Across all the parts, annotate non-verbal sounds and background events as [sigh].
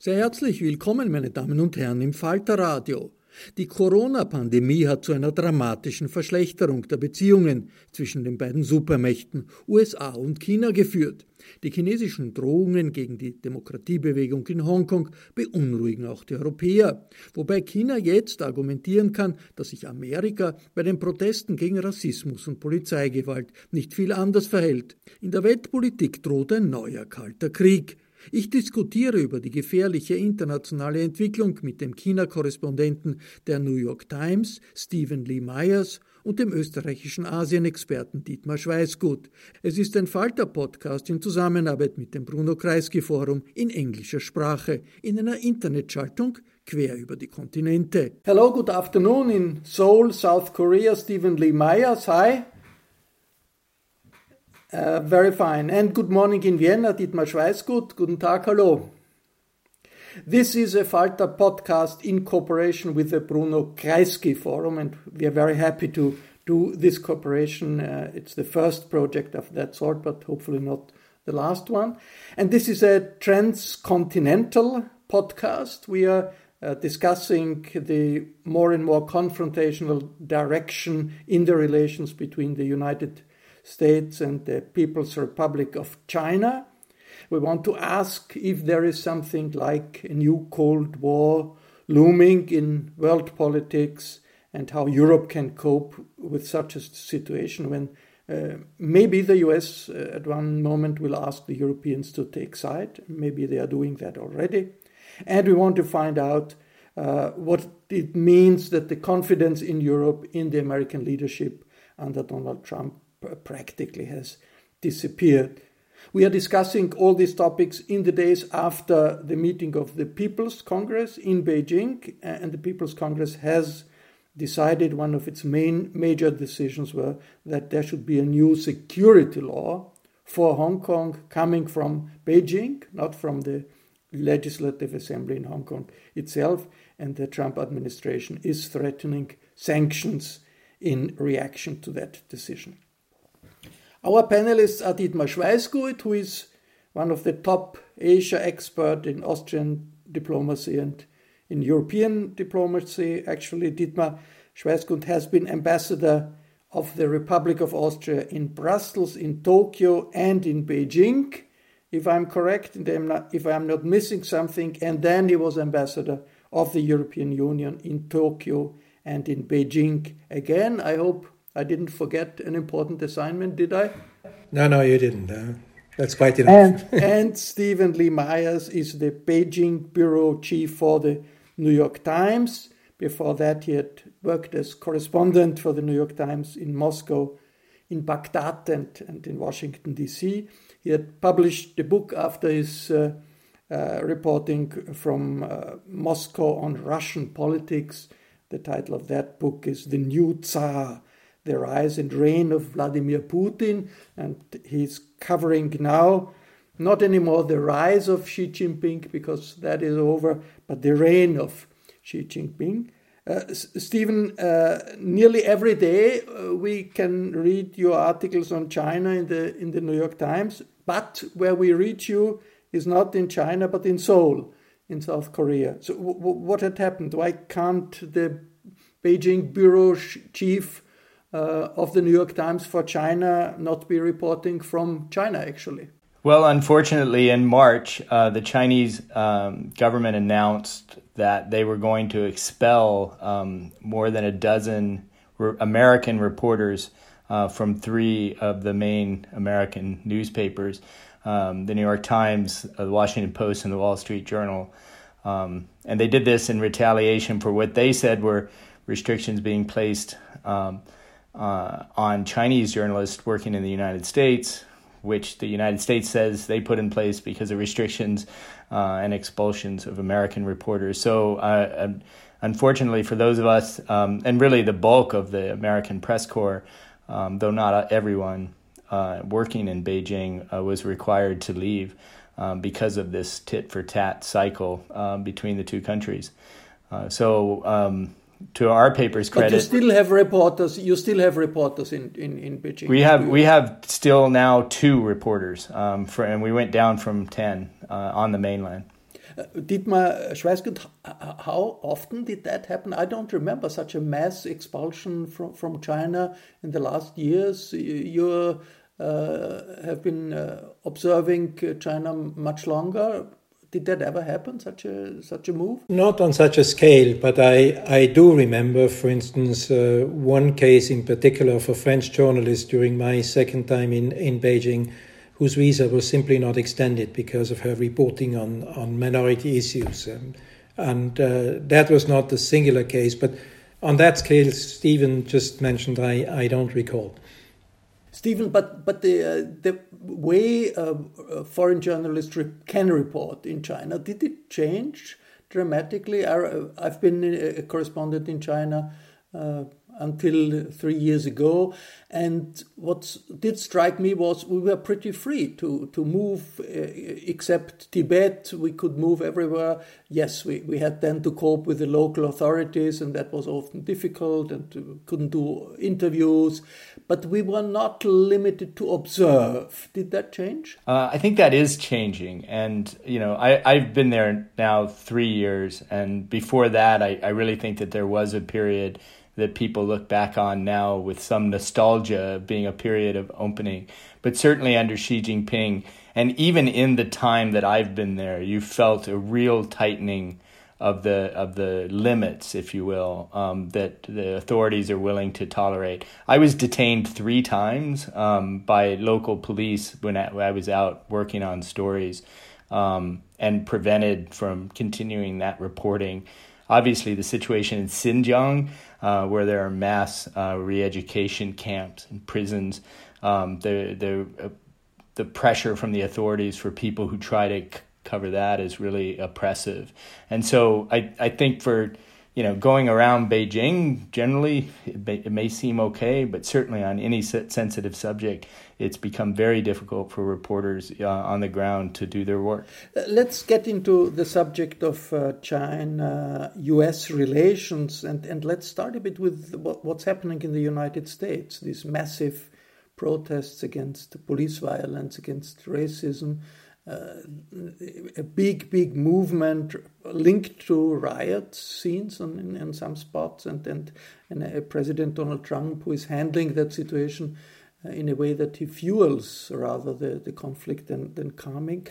Sehr herzlich willkommen, meine Damen und Herren, im Falterradio. Die Corona-Pandemie hat zu einer dramatischen Verschlechterung der Beziehungen zwischen den beiden Supermächten USA und China geführt. Die chinesischen Drohungen gegen die Demokratiebewegung in Hongkong beunruhigen auch die Europäer, wobei China jetzt argumentieren kann, dass sich Amerika bei den Protesten gegen Rassismus und Polizeigewalt nicht viel anders verhält. In der Weltpolitik droht ein neuer kalter Krieg. Ich diskutiere über die gefährliche internationale Entwicklung mit dem China-Korrespondenten der New York Times, Stephen Lee Myers, und dem österreichischen Asienexperten Dietmar Schweißgut. Es ist ein Falter-Podcast in Zusammenarbeit mit dem Bruno Kreisky Forum in englischer Sprache in einer Internetschaltung quer über die Kontinente. Hello, good afternoon in Seoul, South Korea, Stephen Lee Myers. Hi. Uh, very fine. And good morning in Vienna, Dietmar Schweisgut. Guten Tag, hallo. This is a Falter podcast in cooperation with the Bruno Kreisky Forum, and we are very happy to do this cooperation. Uh, it's the first project of that sort, but hopefully not the last one. And this is a transcontinental podcast. We are uh, discussing the more and more confrontational direction in the relations between the United States and the People's Republic of China. We want to ask if there is something like a new Cold War looming in world politics and how Europe can cope with such a situation when uh, maybe the US uh, at one moment will ask the Europeans to take side. Maybe they are doing that already. And we want to find out uh, what it means that the confidence in Europe, in the American leadership under Donald Trump, practically has disappeared. We are discussing all these topics in the days after the meeting of the People's Congress in Beijing, and the People's Congress has decided one of its main major decisions were that there should be a new security law for Hong Kong coming from Beijing, not from the Legislative Assembly in Hong Kong itself, and the Trump administration is threatening sanctions in reaction to that decision. Our panelists are Dietmar Schweisgut, who is one of the top Asia expert in Austrian diplomacy and in European diplomacy. Actually, Dietmar Schweisgut has been ambassador of the Republic of Austria in Brussels, in Tokyo, and in Beijing, if I'm correct, if I'm not missing something. And then he was ambassador of the European Union in Tokyo and in Beijing again. I hope I didn't forget an important assignment, did I? No, no, you didn't. Uh, that's quite enough. And, [laughs] and Stephen Lee Myers is the Beijing bureau chief for the New York Times. Before that, he had worked as correspondent for the New York Times in Moscow, in Baghdad, and, and in Washington, D.C. He had published the book after his uh, uh, reporting from uh, Moscow on Russian politics. The title of that book is The New Tsar the rise and reign of Vladimir Putin, and he's covering now not anymore the rise of Xi Jinping because that is over, but the reign of Xi Jinping. Uh, Stephen, uh, nearly every day uh, we can read your articles on China in the in the New York Times, but where we reach you is not in China but in Seoul, in South Korea. So, what had happened? Why can't the Beijing bureau chief of the New York Times for China not be reporting from China, actually? Well, unfortunately, in March, uh, the Chinese um, government announced that they were going to expel um, more than a dozen re- American reporters uh, from three of the main American newspapers um, the New York Times, uh, the Washington Post, and the Wall Street Journal. Um, and they did this in retaliation for what they said were restrictions being placed um, uh, on Chinese journalists working in the United States, which the United States says they put in place because of restrictions uh, and expulsions of American reporters. So, uh, unfortunately, for those of us, um, and really the bulk of the American press corps, um, though not everyone uh, working in Beijing, uh, was required to leave um, because of this tit for tat cycle um, between the two countries. Uh, so, um, to our paper's credit, but you still have reporters. You still have reporters in in, in Beijing. We have we have still now two reporters, um, for, and we went down from ten uh, on the mainland. Uh, Dietmar how often did that happen? I don't remember such a mass expulsion from, from China in the last years. You uh, have been uh, observing China much longer. Did that ever happen? Such a such a move? Not on such a scale, but I I do remember, for instance, uh, one case in particular of a French journalist during my second time in in Beijing, whose visa was simply not extended because of her reporting on on minority issues, and, and uh, that was not the singular case, but on that scale, Stephen just mentioned, I I don't recall. Stephen, but but the uh, the way foreign journalists re can report in China did it change dramatically? I, have been a correspondent in China uh, until three years ago. And what did strike me was we were pretty free to, to move, uh, except Tibet, we could move everywhere. Yes, we, we had then to cope with the local authorities, and that was often difficult and couldn't do interviews. But we were not limited to observe. Did that change? Uh, I think that is changing. And, you know, I, I've been there now three years. And before that, I, I really think that there was a period that people look back on now with some nostalgia being a period of opening. But certainly under Xi Jinping, and even in the time that I've been there, you felt a real tightening of the of the limits, if you will, um, that the authorities are willing to tolerate. I was detained three times um, by local police when I, when I, was out working on stories, um, and prevented from continuing that reporting. Obviously, the situation in Xinjiang uh, where there are mass uh, re-education camps and prisons. Um, the the uh, the pressure from the authorities for people who try to c- cover that is really oppressive, and so I I think for you know, going around Beijing, generally, it may, it may, seem okay, but certainly on any sensitive subject, it's become very difficult for reporters uh, on the ground to do their work. Uh, let's get into the subject of uh, China US relations, and, and let's start a bit with what's happening in the United States, these massive protests against police violence, against racism a big, big movement linked to riot scenes in, in, some spots, and, and, and uh, President Donald Trump, who is handling that situation uh, in a way that he fuels rather the, the conflict than, than calming.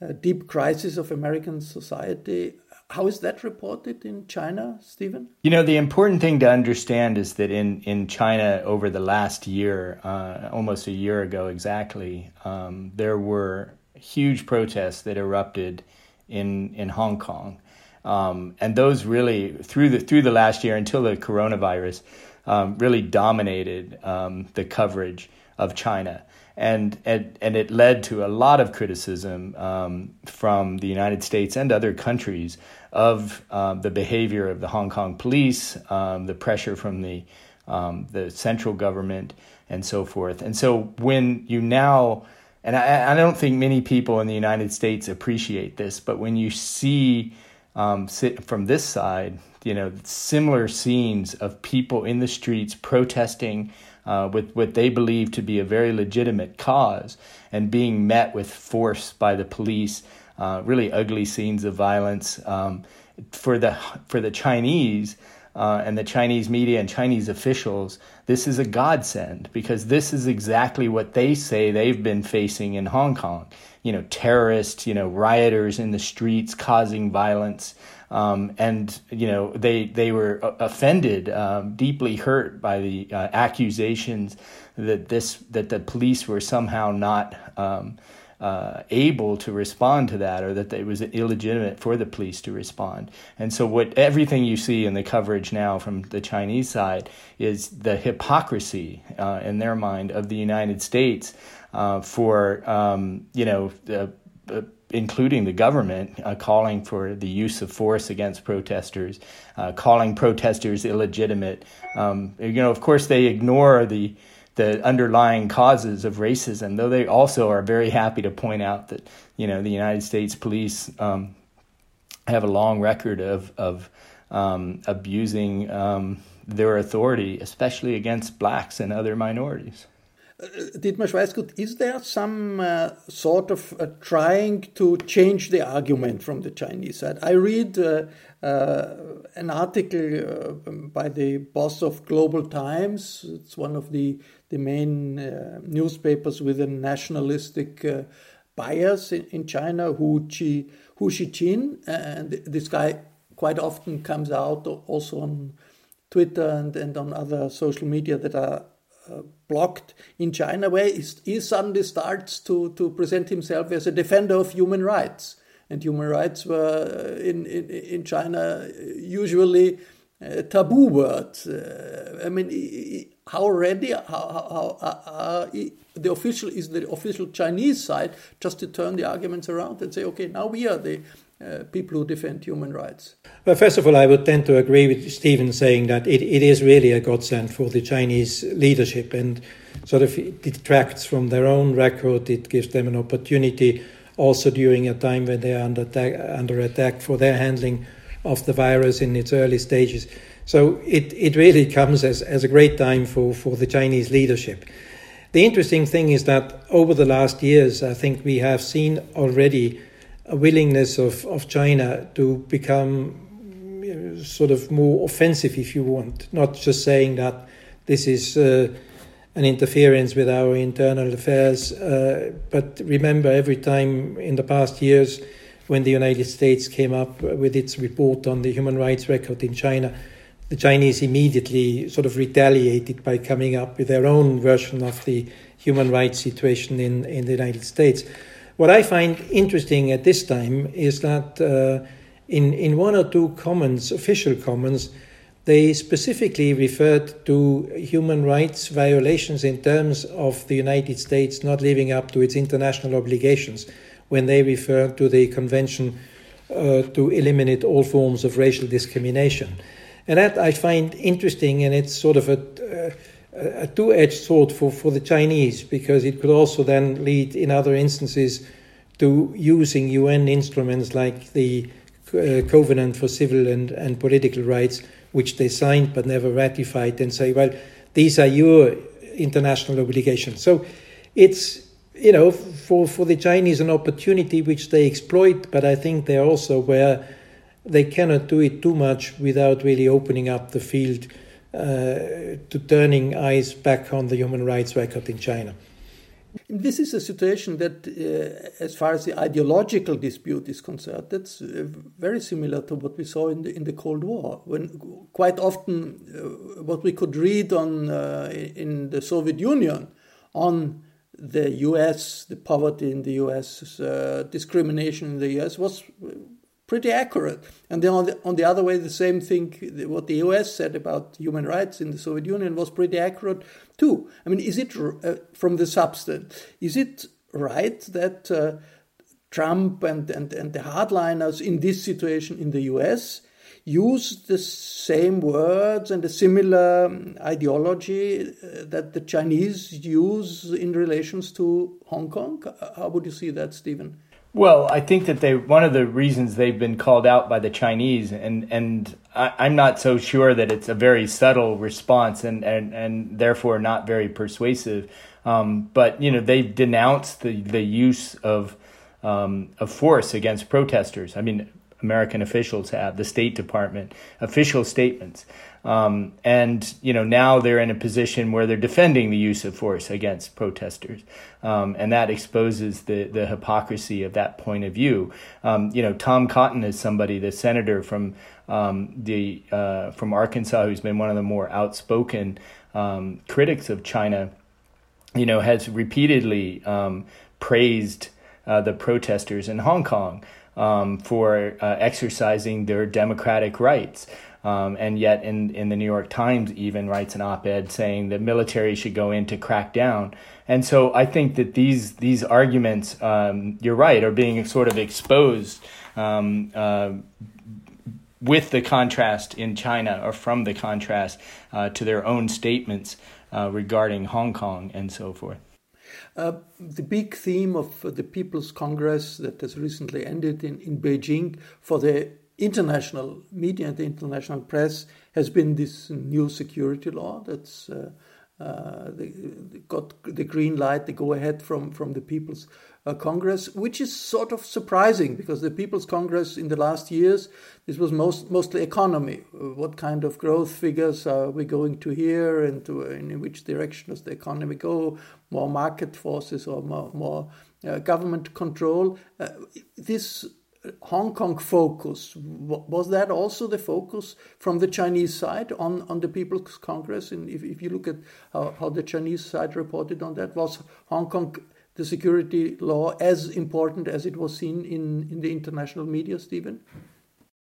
A deep crisis of American society. How is that reported in China, Stephen? You know, the important thing to understand is that in, in China over the last year, uh, almost a year ago exactly, um, there were huge protests that erupted in in Hong Kong, um, and those really through the through the last year until the coronavirus um, really dominated um, the coverage of China. And, and, and it led to a lot of criticism um, from the United States and other countries of uh, the behavior of the Hong Kong police, um, the pressure from the um, the central government, and so forth. And so when you now and I, I, don't think many people in the United States appreciate this, but when you see um, sit from this side, you know, similar scenes of people in the streets protesting uh, with what they believe to be a very legitimate cause and being met with force by the police, uh, really ugly scenes of violence. Um, for the for the Chinese, uh, and the Chinese media and Chinese officials, this is a godsend because this is exactly what they say they've been facing in Hong Kong. You know, terrorists, you know, rioters in the streets causing violence. Um, and you know they they were offended, um, deeply hurt by the uh, accusations that this that the police were somehow not um, uh, able to respond to that or that it was illegitimate for the police to respond. And so, what everything you see in the coverage now from the Chinese side is the hypocrisy uh, in their mind of the United States uh, for, um, you know, including the government, uh, calling for the use of force against protesters, uh, calling protesters illegitimate. Um, you know, of course, they ignore the the underlying causes of racism, though they also are very happy to point out that you know the United States police um, have a long record of of um, abusing um, their authority, especially against blacks and other minorities. Uh, Dietmar Schweisgut, is there some uh, sort of uh, trying to change the argument from the Chinese side? I read uh, uh, an article by the boss of Global Times. It's one of the, the main newspapers with a nationalistic bias in, in China, Hu, Chi, Hu Xijin. And this guy quite often comes out also on Twitter and, and on other social media that are uh, blocked in China, where he, suddenly starts to, to present himself as a defender of human rights. And human rights were uh, in, in, in China usually a taboo word. Uh, I mean, how ready how, how, how uh, the official is the official Chinese side just to turn the arguments around and say, okay, now we are the uh, people who defend human rights. Well, first of all, I would tend to agree with Stephen saying that it, it is really a godsend for the Chinese leadership and sort of detracts from their own record. It gives them an opportunity also during a time when they are under attack, under attack for their handling of the virus in its early stages. So it, it really comes as, as a great time for, for the Chinese leadership. The interesting thing is that over the last years, I think we have seen already a willingness of, of China to become sort of more offensive, if you want, not just saying that this is uh, an interference with our internal affairs. Uh, but remember, every time in the past years, when the United States came up with its report on the human rights record in China, the Chinese immediately sort of retaliated by coming up with their own version of the human rights situation in, in the United States. What I find interesting at this time is that uh, in, in one or two comments, official comments, they specifically referred to human rights violations in terms of the United States not living up to its international obligations when they referred to the Convention uh, to eliminate all forms of racial discrimination. And that I find interesting, and it's sort of a, a, a two edged sword for, for the Chinese because it could also then lead in other instances to using UN instruments like the uh, Covenant for Civil and, and Political Rights, which they signed but never ratified, and say, well, these are your international obligations. So it's, you know, for, for the Chinese an opportunity which they exploit, but I think they're also where they cannot do it too much without really opening up the field to turning eyes back on the human rights record in China. This is a situation that, uh, as far as the ideological dispute is concerned, that's uh, very similar to what we saw in the, in the Cold War. When quite often, uh, what we could read on uh, in the Soviet Union on the U.S., the poverty in the U.S., uh, discrimination in the U.S. was pretty accurate. And then on the, on the other way, the same thing, what the US said about human rights in the Soviet Union was pretty accurate too. I mean, is it uh, from the substance? Is it right that uh, Trump and, and, and the hardliners in this situation in the US use the same words and a similar um, ideology uh, that the Chinese use in relations to Hong Kong? How would you see that, Stephen? Well, I think that they one of the reasons they've been called out by the Chinese, and and I, am not so sure that it's a very subtle response, and and and therefore not very persuasive. Um, but you know they've denounced the the use of um, of force against protesters. I mean, American officials have the State Department official statements. Um, and you know now they're in a position where they're defending the use of force against protesters, um, and that exposes the the hypocrisy of that point of view. Um, you know, Tom Cotton is somebody, the senator from um, the uh, from Arkansas, who's been one of the more outspoken um, critics of China. You know, has repeatedly um, praised uh, the protesters in Hong Kong for uh, exercising their democratic rights. Um, and yet, in, in the New York Times, even writes an op ed saying the military should go in to crack down. And so I think that these, these arguments, um, you're right, are being sort of exposed um, uh, with the contrast in China or from the contrast uh, to their own statements uh, regarding Hong Kong and so forth. Uh, the big theme of the People's Congress that has recently ended in, in Beijing for the international media and the international press has been this new security law that's uh, uh, they got the green light, the go ahead from, from the People's uh, Congress, which is sort of surprising because the People's Congress in the last years, this was most, mostly economy. What kind of growth figures are we going to hear and to, in which direction does the economy go? More market forces or more, more uh, government control. Uh, this Hong Kong focus was that also the focus from the Chinese side on, on the People's Congress? And if, if you look at how, how the Chinese side reported on that, was Hong Kong the security law as important as it was seen in, in the international media, Stephen?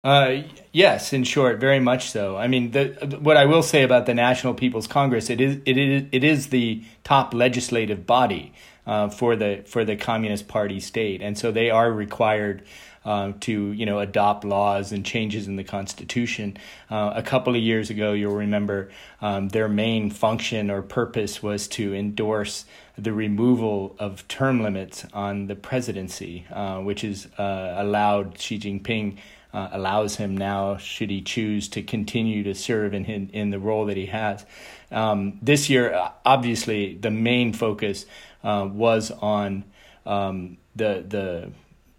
Uh, yes, in short, very much so. I mean, the, what I will say about the National People's Congress, it is it is it is the top legislative body uh, for the for the Communist Party state, and so they are required uh, to you know adopt laws and changes in the constitution. Uh, a couple of years ago, you'll remember um, their main function or purpose was to endorse the removal of term limits on the presidency, uh, which is uh, allowed Xi Jinping. Uh, allows him now, should he choose to continue to serve in in, in the role that he has. Um, this year, obviously, the main focus uh, was on um, the the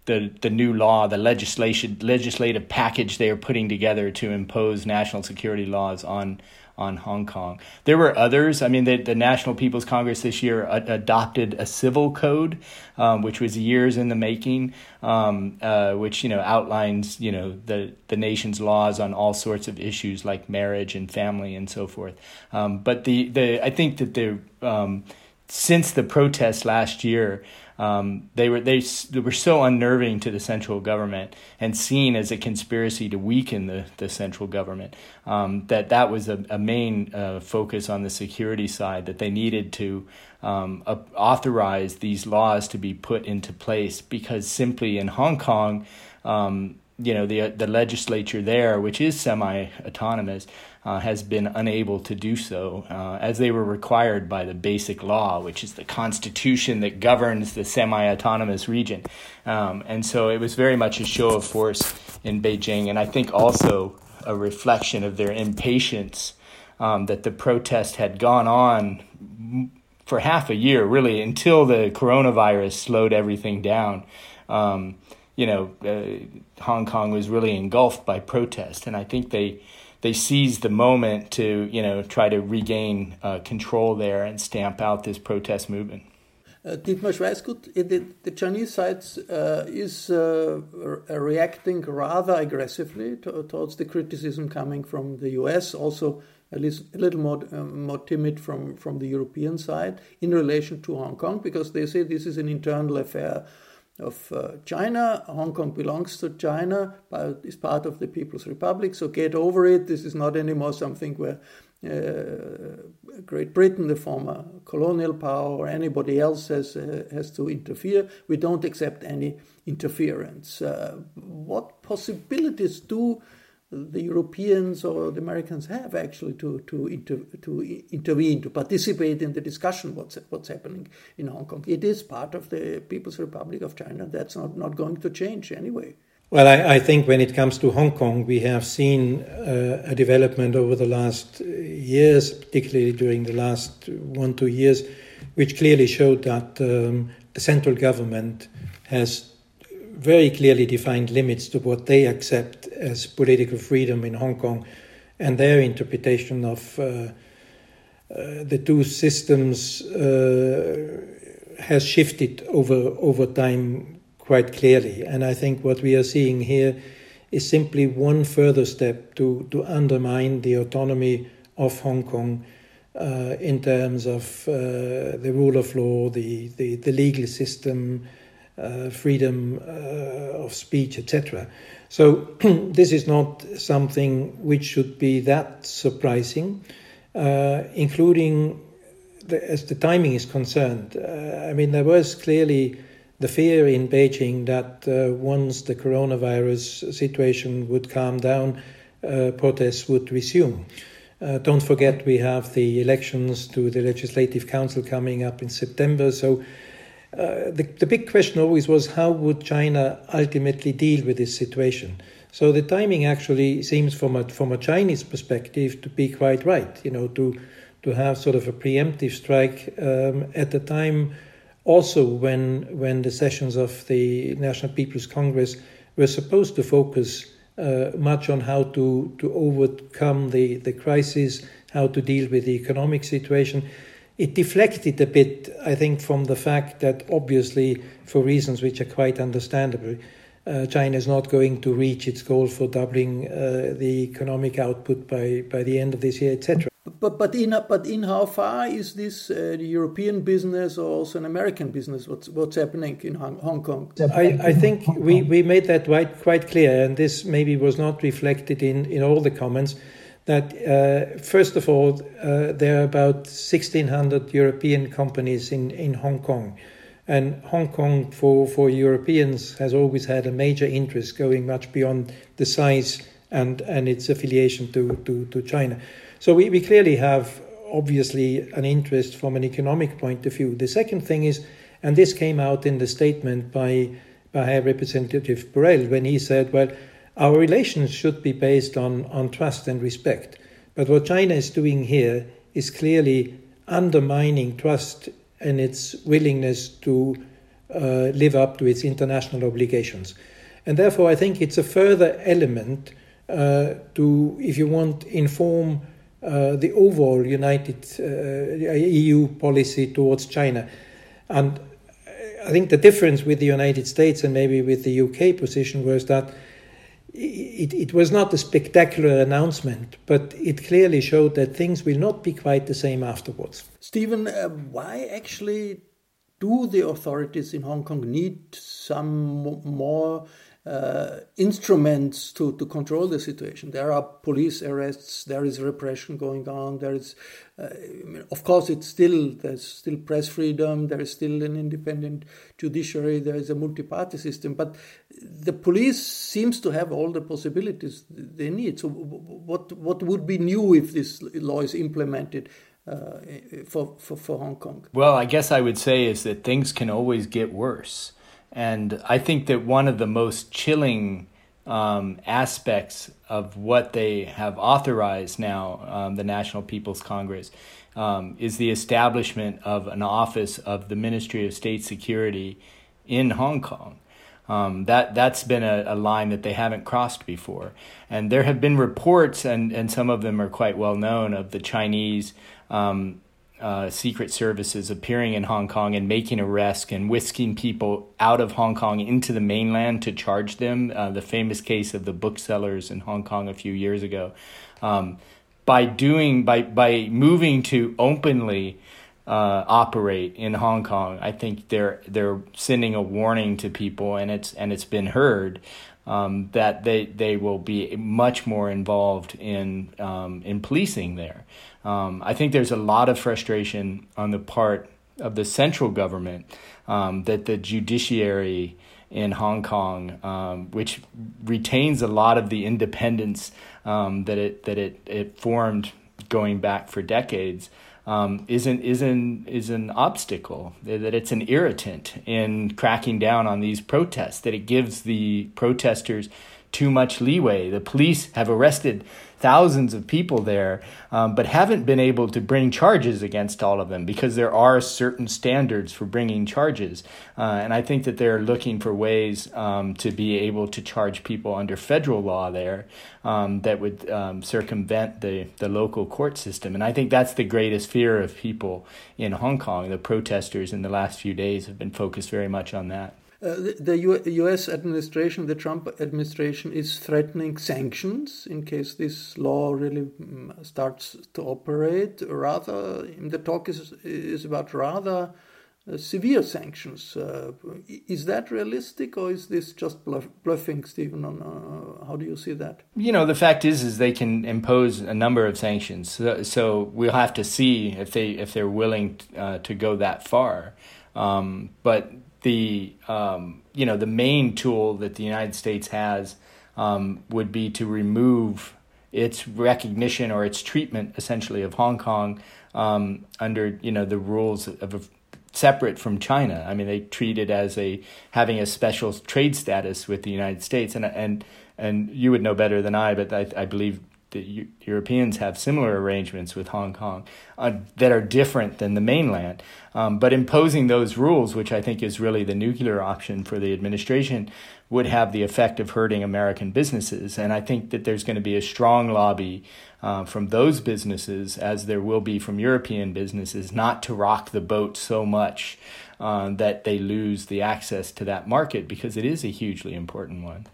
the the new law, the legislation legislative package they are putting together to impose national security laws on on Hong Kong. There were others. I mean, the, the National People's Congress this year adopted a civil code, um, which was years in the making, um, uh, which you know outlines you know the the nation's laws on all sorts of issues like marriage and family and so forth. Um, but the the I think that the um, since the protests last year, um, they were they, they were so unnerving to the central government and seen as a conspiracy to weaken the, the central government um, that that was a, a main uh, focus on the security side that they needed to um, uh, authorize these laws to be put into place because simply in Hong Kong um, you know the the legislature there, which is semi-autonomous, uh, has been unable to do so, uh, as they were required by the basic law, which is the constitution that governs the semi-autonomous region. Um, and so it was very much a show of force in Beijing, and I think also a reflection of their impatience um, that the protest had gone on for half a year, really, until the coronavirus slowed everything down. Um, you know, uh, Hong Kong was really engulfed by protest, and I think they they seized the moment to you know try to regain uh, control there and stamp out this protest movement. Uh, Dietmar Schweisgut, the, the Chinese side uh, is uh, reacting rather aggressively to, towards the criticism coming from the US, also at least a little more, um, more timid from, from the European side in relation to Hong Kong, because they say this is an internal affair of uh, China. Hong Kong belongs to China, but is part of the People's Republic. So get over it. This is not anymore something where uh, Great Britain, the former colonial power, or anybody else has uh, has to interfere. We don't accept any interference. Uh, what possibilities do the Europeans or the Americans have actually to to inter, to intervene to participate in the discussion what's what's happening in Hong Kong. It is part of the People's Republic of China. That's not not going to change anyway. Well, I, I think when it comes to Hong Kong, we have seen uh, a development over the last years, particularly during the last one two years, which clearly showed that um, the central government has very clearly defined limits to what they accept as political freedom in Hong Kong and their interpretation of uh, uh, the two systems uh, has shifted over over time quite clearly. And I think what we are seeing here is simply one further step to, to undermine the autonomy of Hong Kong uh, in terms of uh, the rule of law, the, the, the legal system, uh, freedom uh, of speech, etc. So [clears throat] this is not something which should be that surprising, uh, including the, as the timing is concerned. Uh, I mean, there was clearly the fear in Beijing that uh, once the coronavirus situation would calm down, uh, protests would resume. don't forget, we have the elections to the Legislative Council coming up in September, so uh, the, the big question always was how would China ultimately deal with this situation? So the timing actually seems, from a from a Chinese perspective, to be quite right. You know, to to have sort of a preemptive strike um, at the time also when when the sessions of the National People's Congress were supposed to focus uh, much on how to to overcome the the crisis, how to deal with the economic situation. It deflected a bit, I think, from the fact that obviously, for reasons which are quite understandable, uh, China is not going to reach its goal for doubling uh, the economic output by, by the end of this year, etc. But but in but in how far is this uh, European business or also an American business? What's what's happening in Hong, Hong Kong? I, I think we, we made that quite quite clear, and this maybe was not reflected in, in all the comments. That uh, first of all, uh, there are about 1,600 European companies in, in Hong Kong, and Hong Kong for, for Europeans has always had a major interest, going much beyond the size and, and its affiliation to, to, to China. So we, we clearly have obviously an interest from an economic point of view. The second thing is, and this came out in the statement by, by High Representative Borrell when he said, well, our relations should be based on, on trust and respect. But what China is doing here is clearly undermining trust and its willingness to uh, live up to its international obligations. And therefore, I think it's a further element uh, to, if you want, inform uh, the overall United uh, EU policy towards China. And I think the difference with the United States and maybe with the UK position was that it, it was not a spectacular announcement, but it clearly showed that things will not be quite the same afterwards. Stephen, uh, why actually do the authorities in Hong Kong need some more uh, instruments to, to control the situation. There are police arrests, there is repression going on, there is, uh, of course, it's still, there's still press freedom, there is still an independent judiciary, there is a multi party system, but the police seems to have all the possibilities they need. So, what, what would be new if this law is implemented? Uh, for, for, for Hong Kong? Well, I guess I would say is that things can always get worse. And I think that one of the most chilling um, aspects of what they have authorized now, um, the National People's Congress, um, is the establishment of an office of the Ministry of State Security in Hong Kong. Um, that that's been a, a, line that they haven't crossed before, and there have been reports, and, and some of them are quite well known, of the Chinese um, uh, secret services appearing in Hong Kong and making arrests and whisking people out of Hong Kong into the mainland to charge them. Uh, the famous case of the booksellers in Hong Kong a few years ago. Um, by doing by by moving to openly uh, operate in Hong Kong, I think they're they're sending a warning to people, and it's and it's been heard. Um, that they, they will be much more involved in um, in policing there. Um, I think there's a lot of frustration on the part of the central government um, that the judiciary in Hong Kong, um, which retains a lot of the independence um, that it that it, it formed going back for decades, um, isn't is an is an obstacle. That it's an irritant in cracking down on these protests. That it gives the protesters too much leeway. The police have arrested thousands of people there, um, but haven't been able to bring charges against all of them because there are certain standards for bringing charges. Uh, and I think that they're looking for ways um, to be able to charge people under federal law there um, that would um, circumvent the, the local court system. And I think that's the greatest fear of people in Hong Kong. The protesters in the last few days have been focused very much on that. Uh, the, U U.S. administration, the Trump administration, is threatening sanctions in case this law really mm, starts to operate. Rather, the talk is is about rather uh, severe sanctions. Uh, is that realistic, or is this just bluff, bluffing, Stephen? On uh, how do you see that? You know, the fact is, is they can impose a number of sanctions. So, so we'll have to see if they if they're willing to go that far. Um, but the um, you know the main tool that the United States has um, would be to remove its recognition or its treatment essentially of Hong Kong um, under you know the rules of a, separate from China. I mean they treat it as a having a special trade status with the United States and and and you would know better than I, but I, I believe the Europeans have similar arrangements with Hong Kong uh, that are different than the mainland. Um, but imposing those rules, which I think is really the nuclear option for the administration, would have the effect of hurting American businesses. And I think that there's going to be a strong lobby uh, from those businesses, as there will be from European businesses, not to rock the boat so much uh, that they lose the access to that market because it is a hugely important one.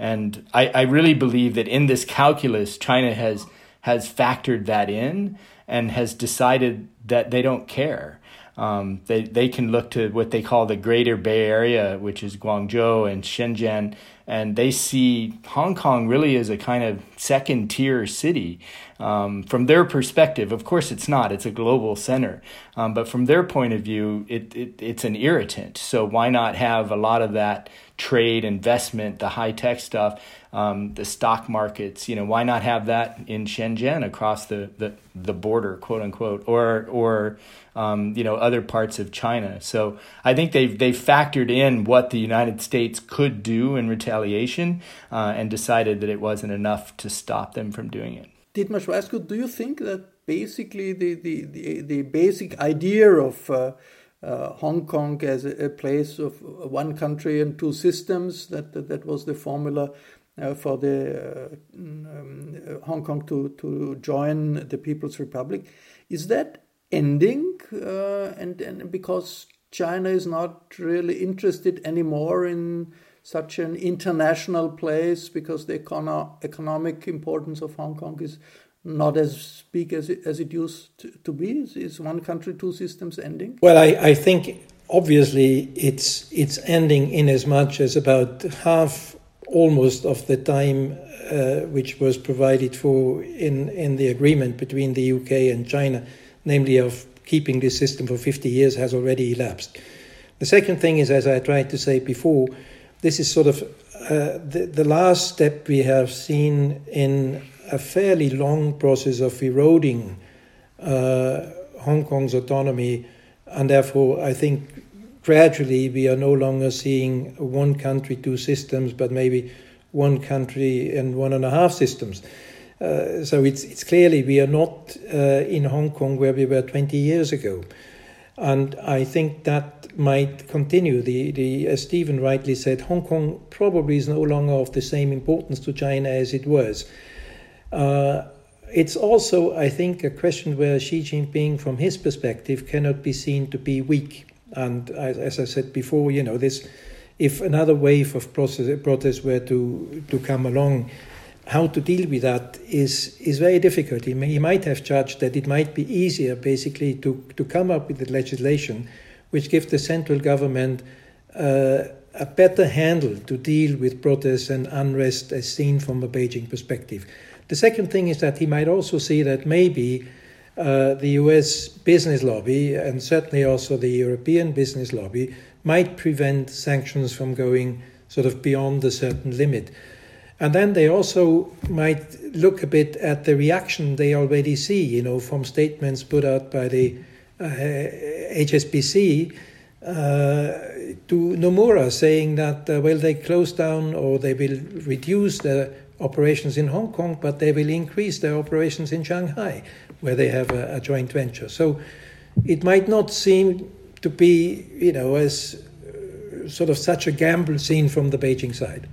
And I, I really believe that in this calculus, China has has factored that in and has decided that they don't care. Um, they they can look to what they call the Greater Bay Area, which is Guangzhou and Shenzhen, and they see Hong Kong really as a kind of second tier city. Um, from their perspective, of course, it's not. It's a global center, um, but from their point of view, it, it it's an irritant. So why not have a lot of that trade, investment, the high tech stuff, um, the stock markets. You know, why not have that in Shenzhen across the, the, the border, quote unquote, or or um, you know other parts of China. So I think they've they factored in what the United States could do in retaliation uh, and decided that it wasn't enough to stop them from doing it. Dietmar Schweisgut, do you think that basically the, the, the, the basic idea of uh, uh, Hong Kong as a, a, place of one country and two systems. That that, that was the formula uh, for the uh, um, Hong Kong to to join the People's Republic. Is that ending? Uh, and and because China is not really interested anymore in such an international place because the econo- economic importance of Hong Kong is not as big as it, as it used to, be? Is, is, one country, two systems ending? Well, I, I think obviously it's it's ending in as much as about half almost of the time uh, which was provided for in, in the agreement between the UK and China, namely of keeping this system for 50 years, has already elapsed. The second thing is, as I tried to say before, this is sort of uh, the, the last step we have seen in a fairly long process of eroding uh, Hong Kong's autonomy, and therefore I think gradually we are no longer seeing one country, two systems, but maybe one country and one and a half systems. Uh, so it's it's clearly we are not uh, in Hong Kong where we were 20 years ago, and I think that might continue. The the as Stephen rightly said, Hong Kong probably is no longer of the same importance to China as it was. Uh, it's also, I think, a question where Xi Jinping, from his perspective, cannot be seen to be weak. And as, as I said before, you know, this, if another wave of protests were to to come along, how to deal with that is is very difficult. He, may, he might have judged that it might be easier, basically, to to come up with the legislation which gives the central government. Uh, a better handle to deal with protests and unrest as seen from a Beijing perspective. The second thing is that he might also see that maybe uh, the US business lobby and certainly also the European business lobby might prevent sanctions from going sort of beyond a certain limit. And then they also might look a bit at the reaction they already see, you know, from statements put out by the uh, HSBC uh, to Nomura saying that, uh, well, they close down or they will reduce the operations in Hong Kong, but they will increase their operations in Shanghai, where they have a, a joint venture. So it might not seem to be, you know, as uh, sort of such a gamble seen from the Beijing side.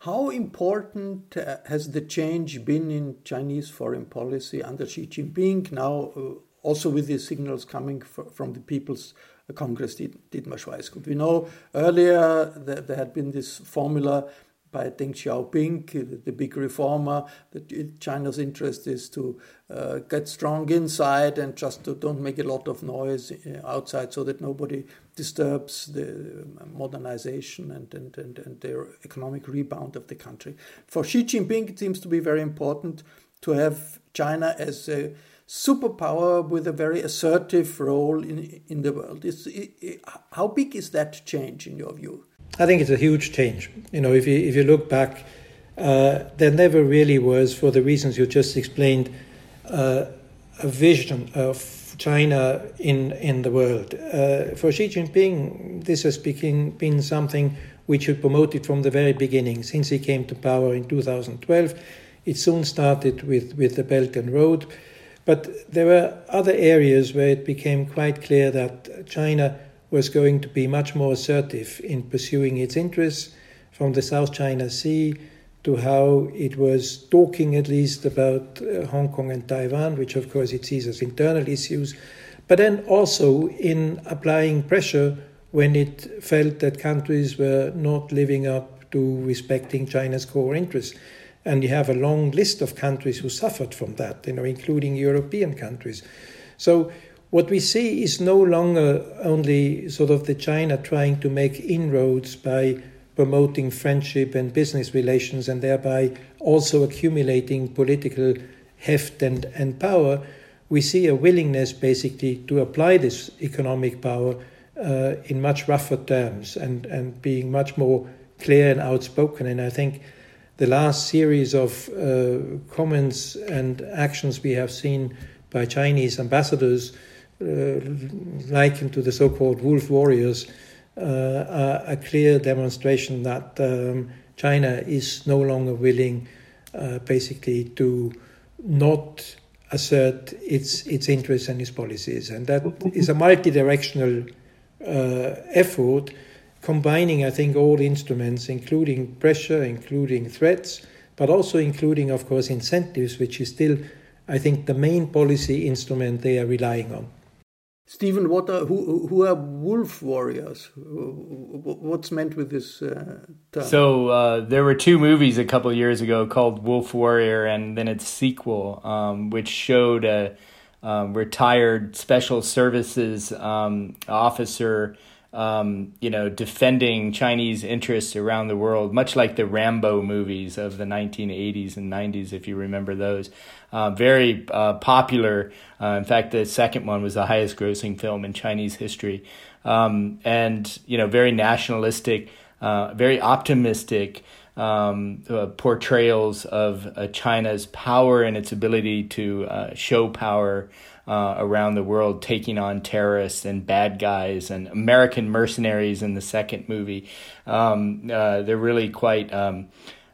How important uh, has the change been in Chinese foreign policy under Xi Jinping, now uh, also with the signals coming from the People's Congress, Dietmar Schweisgut? We know earlier that there had been this formula by Deng Xiaoping, the big reformer, that China's interest is to uh, get strong inside and just to don't make a lot of noise uh, outside so that nobody disturbs the modernization and, and, and, and the economic rebound of the country. For Xi Jinping, it seems to be very important to have China as a superpower with a very assertive role in, in the world. Is, how big is that change in your view? I think it's a huge change. You know, if you if you look back, uh, there never really was, for the reasons you just explained, uh, a vision of China in in the world. Uh, for Xi Jinping, this has been been something which he promoted from the very beginning. Since he came to power in 2012, It soon started with, with the Belt and Road. But there were other areas where it became quite clear that China was going to be much more assertive in pursuing its interests from the South China Sea to how it was talking at least about uh, Hong Kong and Taiwan, which of course it sees as internal issues, but then also in applying pressure when it felt that countries were not living up to respecting China's core interests. And you have a long list of countries who suffered from that, you know, including European countries. So what we see is no longer only sort of the China trying to make inroads by promoting friendship and business relations and thereby also accumulating political heft and, and power. We see a willingness basically to apply this economic power uh, in much rougher terms and, and being much more clear and outspoken. And I think the last series of uh, comments and actions we have seen by Chinese ambassadors likened to the so called wolf warriors uh, a clear demonstration that um, China is no longer willing uh, basically to not assert its its interests and its policies, and that is a multi-directional uh, effort, combining, I think, all instruments, including pressure, including threats, but also including, of course, incentives, which is still, I think, the main policy instrument they are relying on. Steven, what are, who, who are wolf warriors? What's meant with this uh, term? So uh, there were two movies a couple years ago called Wolf Warrior and then its sequel, um, which showed a um, retired special services um, officer um, you know, defending Chinese interests around the world, much like the Rambo movies of the 1980s and 90s, if you remember those. Uh, very uh, popular. Uh, in fact, the second one was the highest grossing film in Chinese history. Um, and, you know, very nationalistic, uh, very optimistic. Um, uh, portrayals of uh, China's power and its ability to show power uh, around the world taking on terrorists and bad guys and American mercenaries in the second movie. Um, uh, they're really quite. Um,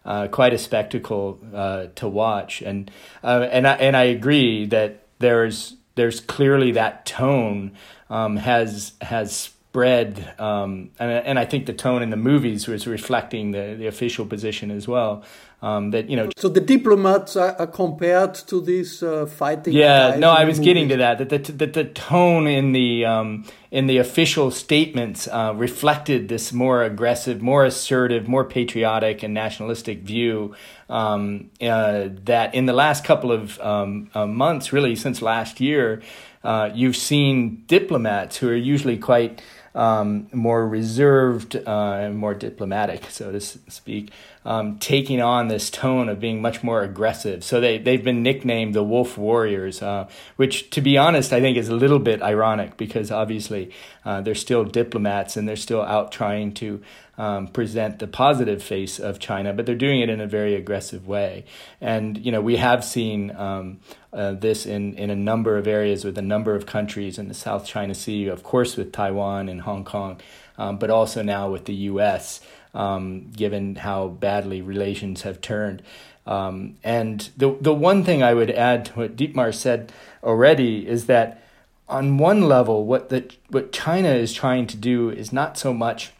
uh, quite a spectacle uh, to watch, and uh, and I and I agree that there's there's clearly that tone um, has has spread, um, and, and I think the tone in the movies was reflecting the, the official position as well. Um, that you know, so the diplomats are, are compared to these uh, fighting. Yeah, no, I was getting to that. That the, that the tone in the um, in the official statements uh, reflected this more aggressive, more assertive, more patriotic and nationalistic view um, uh, that in the last couple of um, uh, months, really since last year, uh, you've seen diplomats who are usually quite um, more reserved uh, and more diplomatic, so to speak, um, taking on this tone of being much more aggressive. So they, they've been nicknamed the Wolf Warriors, uh, which, to be honest, I think is a little bit ironic because obviously uh, they're still diplomats and they're still out trying to um, present the positive face of China, but they're doing it in a very aggressive way. And, you know, we have seen um, uh, this in, in a number of areas with a number of countries in the South China Sea, of course, with Taiwan and Hong Kong, um, but also now with the U.S., um, given how badly relations have turned. Um, and the, the one thing I would add to what Dietmar said already is that on one level, what the what China is trying to do is not so much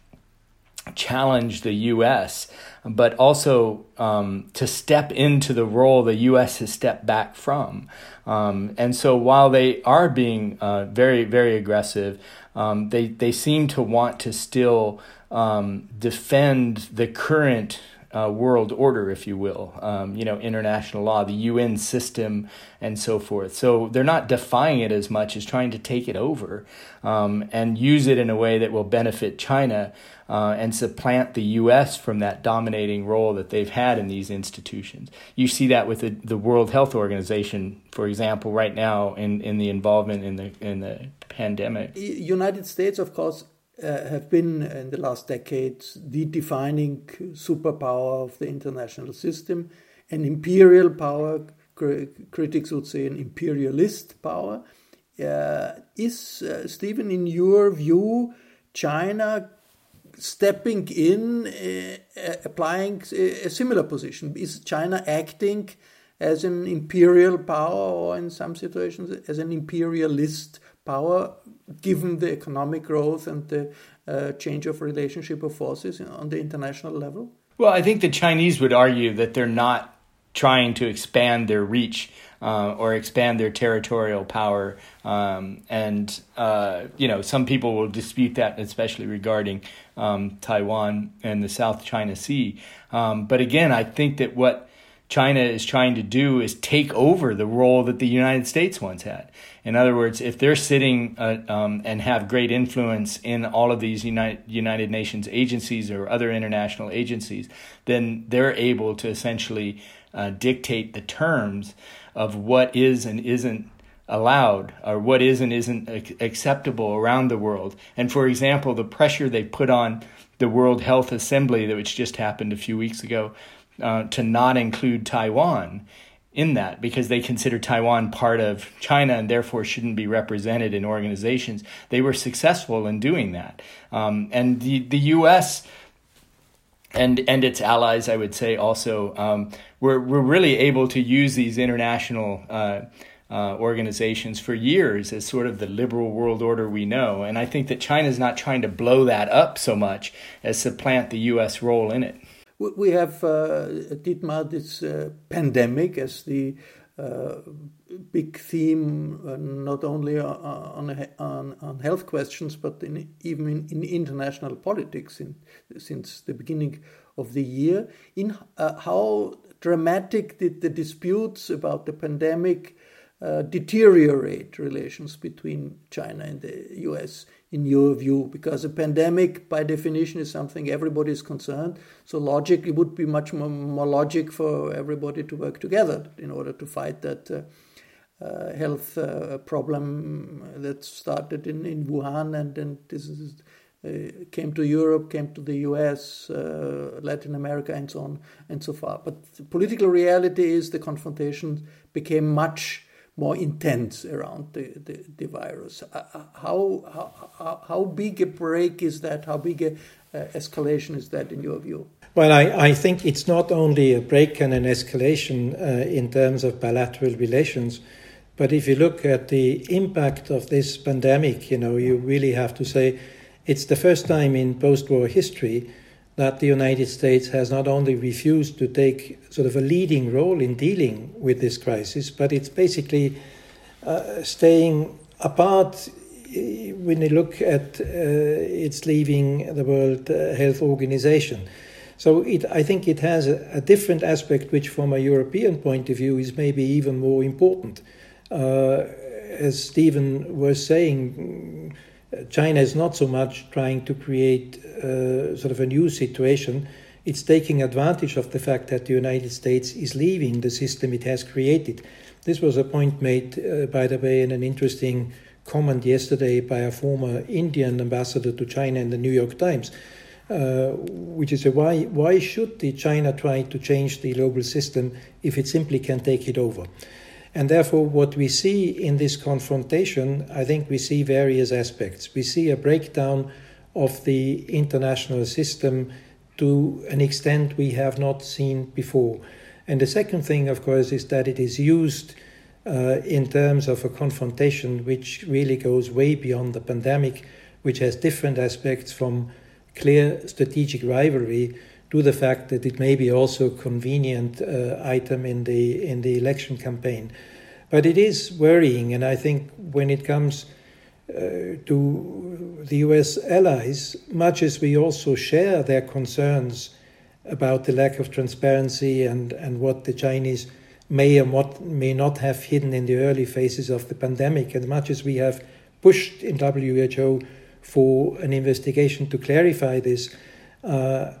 challenge the U.S., but also um, to step into the role the U.S. has stepped back from. Um, and so while they are being uh, very, very aggressive, um, they, they seem to want to still um, defend the current uh, world order, if you will, um, you know, international law, the UN system, and so forth. So they're not defying it as much as trying to take it over um, and use it in a way that will benefit China uh, and supplant the U.S. from that dominating role that they've had in these institutions. You see that with the, the World Health Organization, for example, right now in, in the involvement in the in the pandemic. United States, of course, have been in the last decades the defining superpower of the international system, an imperial power. Critics would say an imperialist power. Uh, is uh, Steven, in your view, China stepping in, uh, applying a similar position? Is China acting as an imperial power or in some situations as an imperialist power given the economic growth and the uh, change of relationship of forces on the international level? Well, I think the Chinese would argue that they're not trying to expand their reach uh, or expand their territorial power. Um, and, uh, you know, some people will dispute that, especially regarding um, Taiwan and the South China Sea. Um, but again, I think that what China is trying to do is take over the role that the United States once had. In other words, if they're sitting uh, um, and have great influence in all of these United, United Nations agencies or other international agencies, then they're able to essentially uh, dictate the terms of what is and isn't allowed or what is and isn't acceptable around the world. And for example, the pressure they put on the World Health Assembly, which just happened a few weeks ago, uh, to not include Taiwan in that because they consider Taiwan part of China and therefore shouldn't be represented in organizations. They were successful in doing that. Um, and the, the U.S. and and its allies, I would say, also um, were, were really able to use these international uh, uh, organizations for years as sort of the liberal world order we know. And I think that China is not trying to blow that up so much as supplant the U.S. role in it. We have, uh, Dietmar, this uh, pandemic as the uh, big theme, uh, not only on, on, on health questions, but in, even in, in, international politics in, since the beginning of the year. In uh, how dramatic did the disputes about the pandemic uh, deteriorate relations between China and the US in your view? Because a pandemic, by definition, is something everybody is concerned. So logic, it would be much more, more logic for everybody to work together in order to fight that uh, uh, health uh, problem that started in, in Wuhan and then this is, uh, came to Europe, came to the US, uh, Latin America, and so on and so far. But the political reality is the confrontation became much more intense around the, the, the virus. Uh, uh, how, how, how big a break is that? How big a uh, escalation is that in your view? Well, I, I think it's not only a break and an escalation uh, in terms of bilateral relations, but if you look at the impact of this pandemic, you know, you really have to say it's the first time in post war history that the United States has not only refused to take sort of a leading role in dealing with this crisis, but it's basically uh, staying apart when you look at uh, its leaving the World uh, Health Organization. So it, I think it has a, a, different aspect, which from a European point of view is maybe even more important. Uh, as Steven was saying, China is not so much trying to create uh, sort of a new situation. It's taking advantage of the fact that the United States is leaving the system it has created. This was a point made, uh, by the way, in an interesting comment yesterday by a former Indian ambassador to China in the New York Times, uh, which is a why, why should the China try to change the global system if it simply can take it over? And therefore, what we see in this confrontation, I think we see various aspects. We see a breakdown of the international system to an extent we have not seen before. And the second thing, of course, is that it is used uh, in terms of a confrontation which really goes way beyond the pandemic, which has different aspects from clear strategic rivalry to the fact that it may be also a convenient uh, item in the in the election campaign. But it is worrying, and I think when it comes uh, to the U.S. allies, much as we also share their concerns about the lack of transparency and, and what the Chinese may and what may not have hidden in the early phases of the pandemic, and much as we have pushed in WHO for an investigation to clarify this, uh,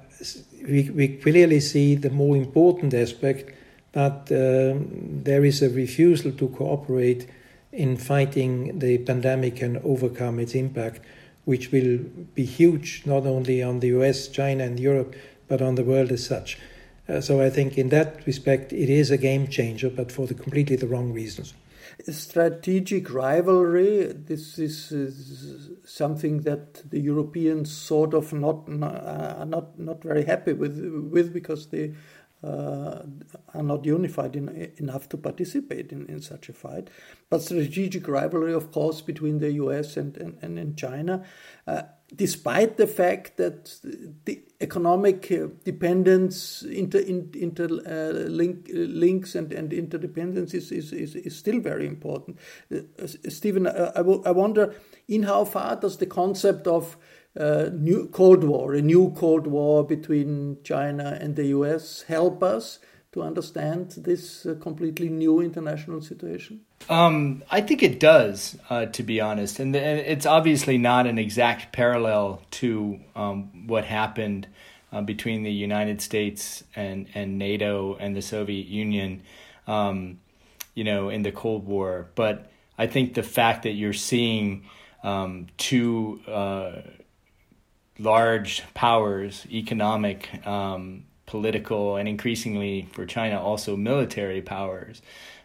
we, we clearly see the more important aspect that um, there is a refusal to cooperate in fighting the pandemic and overcome its impact, which will be huge not only on the US, China, and Europe, but on the world as such. Uh, so I think in that respect, it is a game changer, but for the completely the wrong reasons. Strategic rivalry. This is, something that the Europeans sort of not uh, not not very happy with with because they uh, are not unified in, enough to participate in, in such a fight. But strategic rivalry, of course, between the US and, and, and China, uh, despite the fact that the economic uh, dependence, inter, inter uh, link, uh, links and, and interdependence is, is, is, is still very important. Uh, Steven, I, I wonder in how far does the concept of uh, new Cold War, a new Cold War between China and the US, help us to understand this uh, completely new international situation? Um, I think it does, uh, to be honest, and it's obviously not an exact parallel to um, what happened uh, between the United States and and NATO and the Soviet Union, um, you know, in the Cold War. But I think the fact that you're seeing um, two uh, large powers, economic, um, political, and increasingly for China also military powers,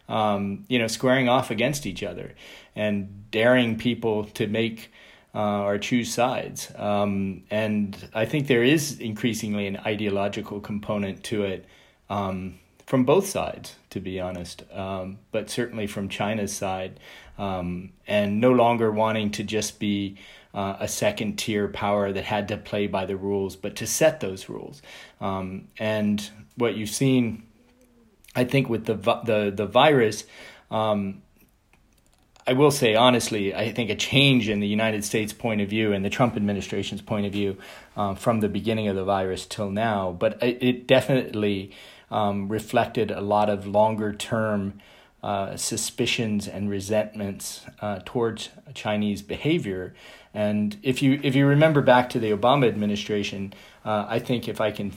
um, you know, squaring off against each other and daring people to make uh, or choose sides. Um, and I think there is increasingly an ideological component to it um, from both sides, to be honest, um, but certainly from China's side, um, and no longer wanting to just be uh, a second tier power that had to play by the rules, but to set those rules. Um, and what you've seen, I think, with the the the virus. Um, I will say honestly, I think a change in the United States point of view and the Trump administration's point of view um, from the beginning of the virus till now, but it, it definitely um, reflected a lot of longer term uh, suspicions and resentments uh, towards Chinese behavior and if you if you remember back to the Obama administration, uh, I think if I can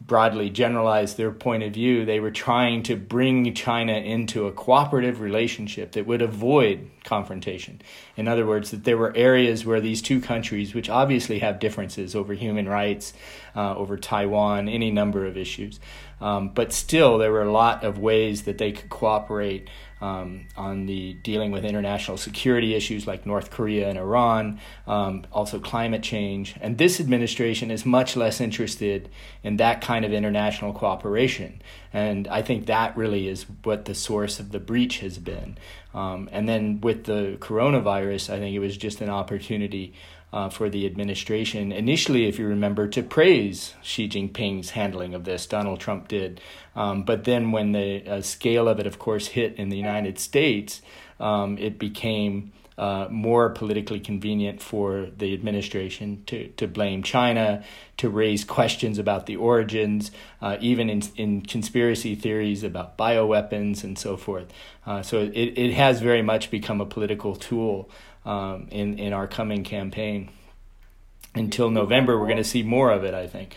broadly generalize their point of view, they were trying to bring China into a cooperative relationship that would avoid confrontation. In other words, that there were areas where these two countries, which obviously have differences over human rights, uh, over Taiwan, any number of issues, um, but still there were a lot of ways that they could cooperate um, on the dealing with international security issues like North Korea and Iran, um, also climate change. And this administration is much less interested in that kind of international cooperation. And I think that really is what the source of the breach has been. Um, and then with the coronavirus, I think it was just an opportunity uh, for the administration. Initially, if you remember, to praise Xi Jinping's handling of this, Donald Trump did. Um, but then, when the uh, scale of it, of course, hit in the United States, um, it became uh, more politically convenient for the administration to, to blame China, to raise questions about the origins, uh, even in, in conspiracy theories about bioweapons and so forth. Uh, so it, it has very much become a political tool um, in in our coming campaign. Until November, we're going to see more of it. I think.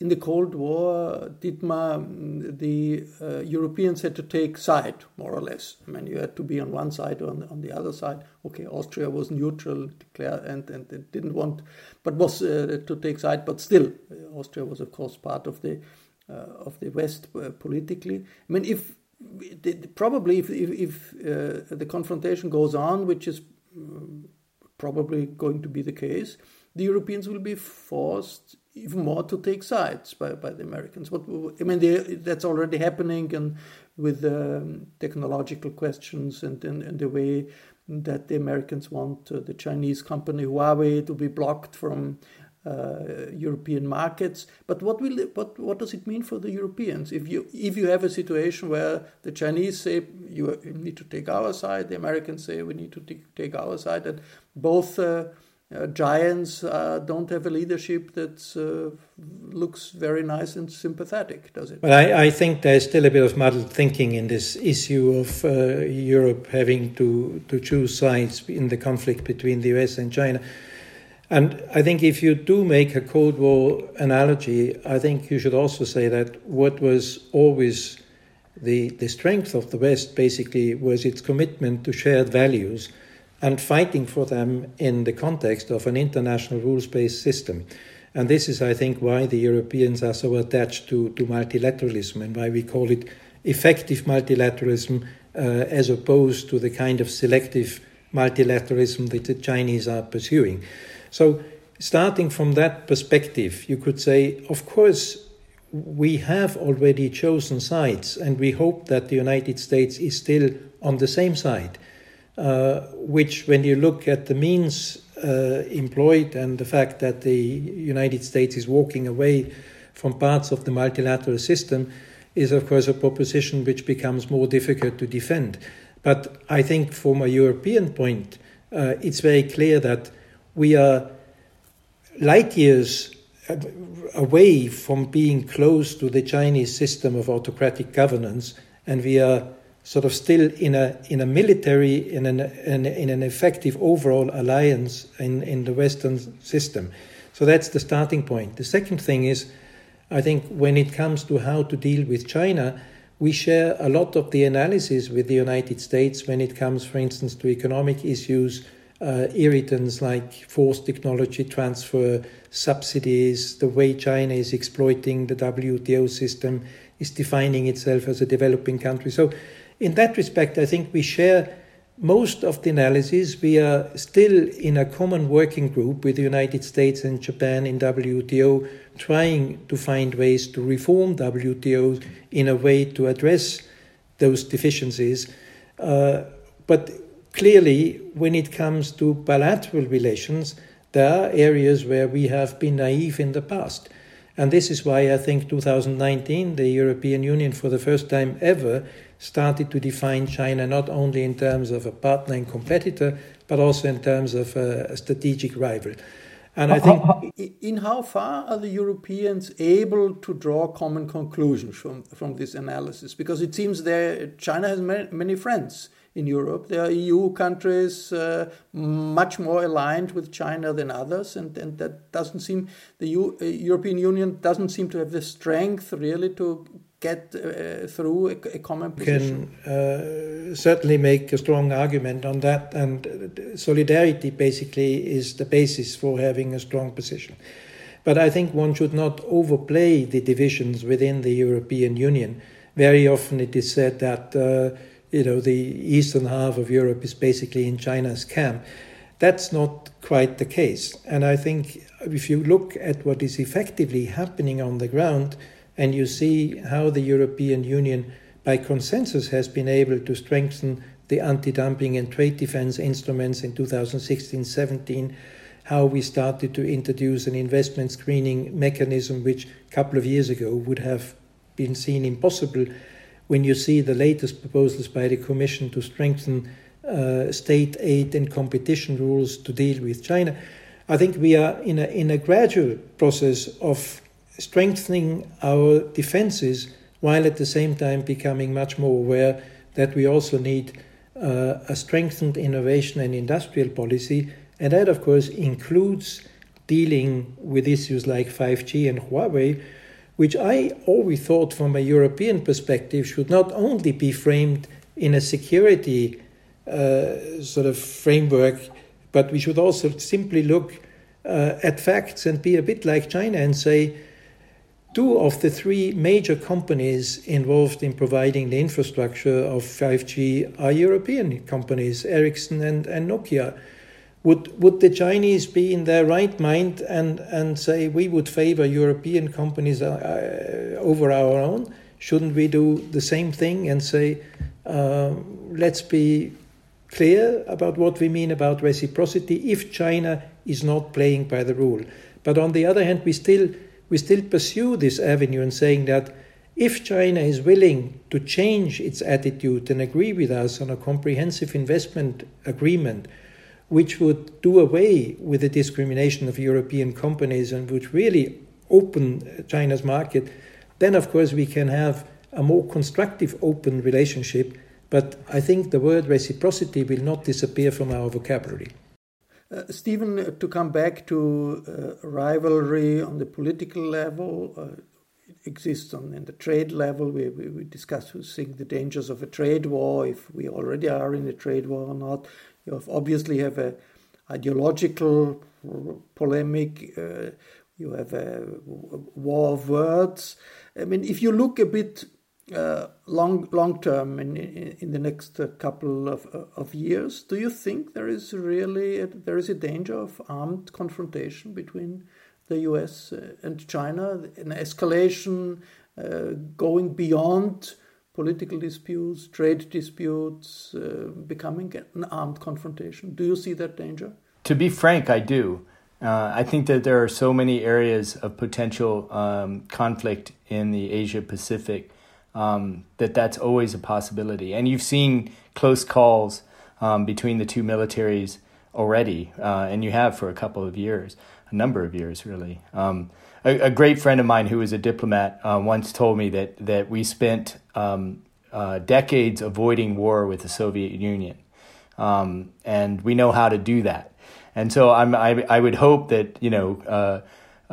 In the Cold War, Dietmar, the uh, Europeans had to take side, more or less. I mean, you had to be on one side or on, on the other side. Okay, Austria was neutral, declare, and, and, and didn't want, but was uh, to take side. But still, uh, Austria was, of course, part of the uh, of the West uh, politically. I mean, if probably if if, if uh, the confrontation goes on, which is probably going to be the case, the Europeans will be forced even more to take sides by, by the Americans. What I mean, they, that's already happening, and with um, technological questions and, and, and the way that the Americans want uh, the Chinese company Huawei to be blocked from uh, European markets. But what will what what does it mean for the Europeans if you if you have a situation where the Chinese say you need to take our side, the Americans say we need to take our side, and both uh, uh, giants uh, don't have a leadership that uh, looks very nice and sympathetic, does it? Well, I, I, think there's still a bit of muddled thinking in this issue of uh, Europe having to, to choose sides in the conflict between the US and China. And I think if you do make a Cold War analogy, I think you should also say that what was always the, the strength of the West basically was its commitment to shared values and fighting for them in the context of an international rules based system. And this is, I think, why the Europeans are so attached to, to multilateralism and why we call it effective multilateralism uh, as opposed to the kind of selective multilateralism that the Chinese are pursuing. So, starting from that perspective, you could say, of course, we have already chosen sides, and we hope that the United States is still on the same side. Uh, which, when you look at the means uh, employed and the fact that the United States is walking away from parts of the multilateral system, is of course a proposition which becomes more difficult to defend. But I think from a European point, uh, it's very clear that we are light years away from being close to the Chinese system of autocratic governance, and we are sort of still in a in a military in an in, in an effective overall alliance in in the Western system. So that's the starting point. The second thing is, I think when it comes to how to deal with China, we share a lot of the analysis with the United States when it comes, for instance, to economic issues, uh, irritants like forced technology transfer, subsidies, the way China is exploiting the WTO system, is defining itself as a developing country. So, in that respect, I think we share most of the analysis. We are still in a common working group with the United States and Japan in WTO trying to find ways to reform WTO in a way to address those deficiencies. Uh, but clearly, when it comes to bilateral relations, there are areas where we have been naive in the past. And this is why I think 2019, the European Union, for the first time ever, started to define China not only in terms of a partner and competitor, but also in terms of a, strategic rival. And I think, [laughs] in how far are the Europeans able to draw common conclusions from, from this analysis? Because it seems that China has many, many friends in Europe. There are EU countries uh, much more aligned with China than others, and, and that doesn't seem the U, uh, European Union doesn't seem to have the strength really to get uh, through a, a, common position. Can uh, certainly make a strong argument on that, and solidarity basically is the basis for having a strong position. But I think one should not overplay the divisions within the European Union. Very often it is said that uh, you know the eastern half of Europe is basically in China's camp. That's not quite the case, and I think if you look at what is effectively happening on the ground and you see how the European Union, by consensus, has been able to strengthen the anti dumping and trade defense instruments in 2016 17, how we started to introduce an investment screening mechanism, which a couple of years ago would have been seen impossible when you see the latest proposals by the Commission to strengthen uh, state aid and competition rules to deal with China. I think we are in a, in a gradual process of strengthening our defenses while at the same time becoming much more aware that we also need uh, a strengthened innovation and industrial policy. And that, of course, includes dealing with issues like 5G and Huawei, which I always thought from a European perspective should not only be framed in a security uh, sort of framework, but we should also simply look uh, at facts and be a bit like China and say, Two of the three major companies involved in providing the infrastructure of 5G are European companies, Ericsson and, and Nokia. Would, would the Chinese be in their right mind and, and say we would favor European companies uh, uh over our own? Shouldn't we do the same thing and say, uh, let's be clear about what we mean about reciprocity if China is not playing by the rule? But on the other hand, we still we still pursue this avenue and saying that if China is willing to change its attitude and agree with us on a comprehensive investment agreement, which would do away with the discrimination of European companies and would really open China's market, then of course we can have a more constructive, open relationship. But I think the word reciprocity will not disappear from our vocabulary. Uh, Steven, uh, to come back to uh, rivalry on the political level, uh, it exists on in the trade level. We, we, we discussed who think the dangers of a trade war, if we already are in a trade war or not. You obviously have a ideological polemic. Uh, you have a war of words. I mean, if you look a bit uh, long long term in, in the next uh, couple of, uh, of years, do you think there is really a, there is a danger of armed confrontation between the U.S. Uh, and China, an escalation uh, going beyond political disputes, trade disputes, uh, becoming an armed confrontation? Do you see that danger? To be frank, I do. Uh, I think that there are so many areas of potential um, conflict in the Asia Pacific um, that that's always a possibility. And you've seen close calls um, between the two militaries already, uh, and you have for a couple of years, a number of years, really. A, a, great friend of mine who was a diplomat uh, once told me that, that we spent um, uh, decades avoiding war with the Soviet Union. Um, and we know how to do that. And so I'm, I, I would hope that, you know, uh,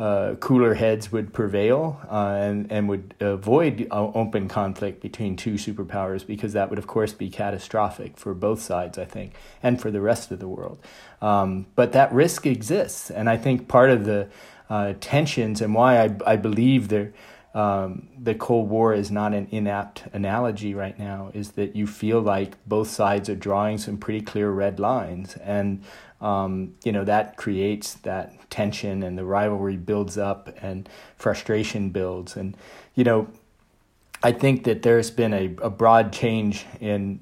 uh, cooler heads would prevail uh, and, and would avoid open conflict between two superpowers because that would, of course, be catastrophic for both sides, I think, and for the rest of the world. Um, but that risk exists. And I think part of the uh, tensions and why I, I believe there. Um, the Cold War is not an inapt analogy right now, is that you feel like both sides are drawing some pretty clear red lines. And um, you know that creates that tension and the rivalry builds up and frustration builds and you know i think that there's been a, a broad change in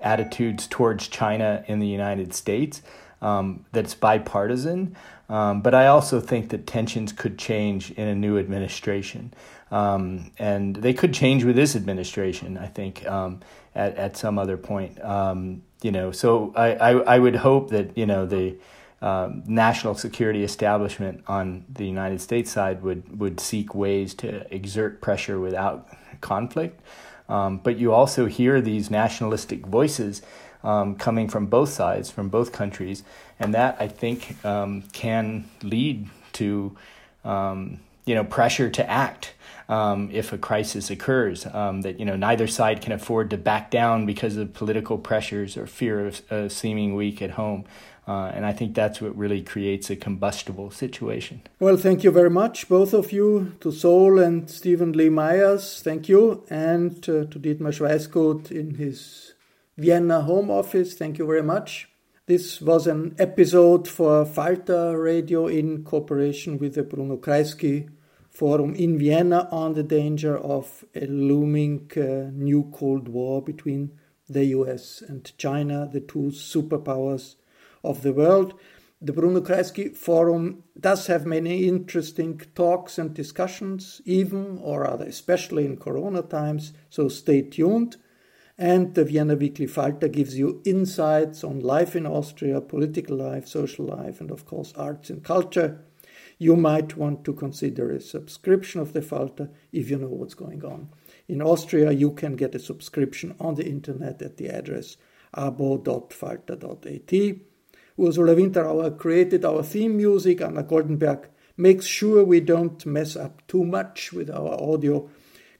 attitudes towards china in the united states um, that's bipartisan um, but i also think that tensions could change in a new administration um, and they could change with this administration i think um, at, at some other point um, you know, so I, I, I would hope that, you know, the um, national security establishment on the United States side would, would seek ways to exert pressure without conflict. Um, but you also hear these nationalistic voices um, coming from both sides, from both countries, and that I think um, can lead to um, you know pressure to act um, if a crisis occurs. Um, that you know neither side can afford to back down because of political pressures or fear of uh, seeming weak at home. Uh, and I think that's what really creates a combustible situation. Well, thank you very much, both of you, to Seoul and Steven Lee Myers. Thank you. And uh, to Dietmar Schweisgut in his Vienna home office. Thank you very much. This was an episode for Falter Radio in cooperation with the Bruno Kreisky Forum in Vienna on the danger of a looming uh, new Cold War between the US and China, the two superpowers of the world. The Bruno Kreisky Forum does have many interesting talks and discussions, even or rather especially in Corona times, so stay tuned. And the Vienna Weekly Falter gives you insights on life in Austria, political life, social life, and of course, arts and culture. You might want to consider a subscription of the Falter if you know what's going on. In Austria, you can get a subscription on the internet at the address abo.falter.at. Ursula Winterauer created our theme music. Anna Goldenberg makes sure we don't mess up too much with our audio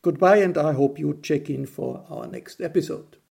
Goodbye, and I hope you check in for our next episode.